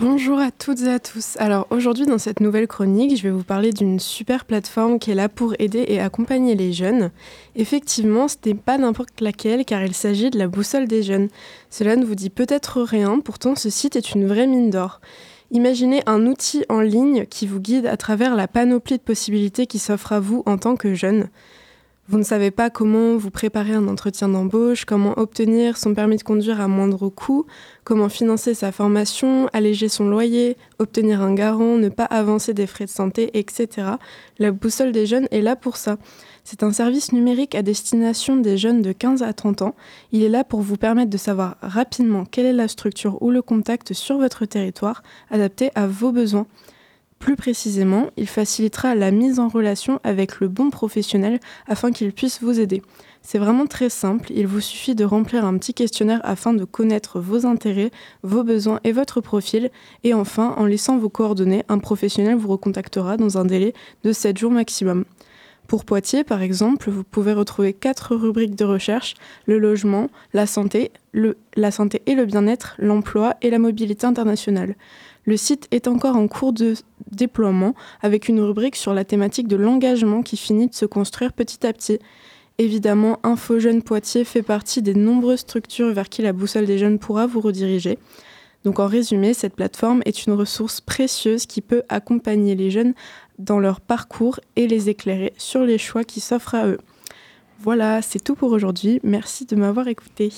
Bonjour à toutes et à tous. Alors aujourd'hui dans cette nouvelle chronique, je vais vous parler d'une super plateforme qui est là pour aider et accompagner les jeunes. Effectivement, ce n'est pas n'importe laquelle car il s'agit de la boussole des jeunes. Cela ne vous dit peut-être rien, pourtant ce site est une vraie mine d'or. Imaginez un outil en ligne qui vous guide à travers la panoplie de possibilités qui s'offre à vous en tant que jeune. Vous ne savez pas comment vous préparer un entretien d'embauche, comment obtenir son permis de conduire à moindre coût, comment financer sa formation, alléger son loyer, obtenir un garant, ne pas avancer des frais de santé, etc. La boussole des jeunes est là pour ça. C'est un service numérique à destination des jeunes de 15 à 30 ans. Il est là pour vous permettre de savoir rapidement quelle est la structure ou le contact sur votre territoire adapté à vos besoins. Plus précisément, il facilitera la mise en relation avec le bon professionnel afin qu'il puisse vous aider. C'est vraiment très simple, il vous suffit de remplir un petit questionnaire afin de connaître vos intérêts, vos besoins et votre profil. Et enfin, en laissant vos coordonnées, un professionnel vous recontactera dans un délai de 7 jours maximum. Pour Poitiers, par exemple, vous pouvez retrouver quatre rubriques de recherche le logement, la santé, la santé et le bien-être, l'emploi et la mobilité internationale. Le site est encore en cours de déploiement avec une rubrique sur la thématique de l'engagement qui finit de se construire petit à petit. Évidemment, Info Jeunes Poitiers fait partie des nombreuses structures vers qui la boussole des jeunes pourra vous rediriger. Donc en résumé, cette plateforme est une ressource précieuse qui peut accompagner les jeunes dans leur parcours et les éclairer sur les choix qui s'offrent à eux. Voilà, c'est tout pour aujourd'hui. Merci de m'avoir écouté.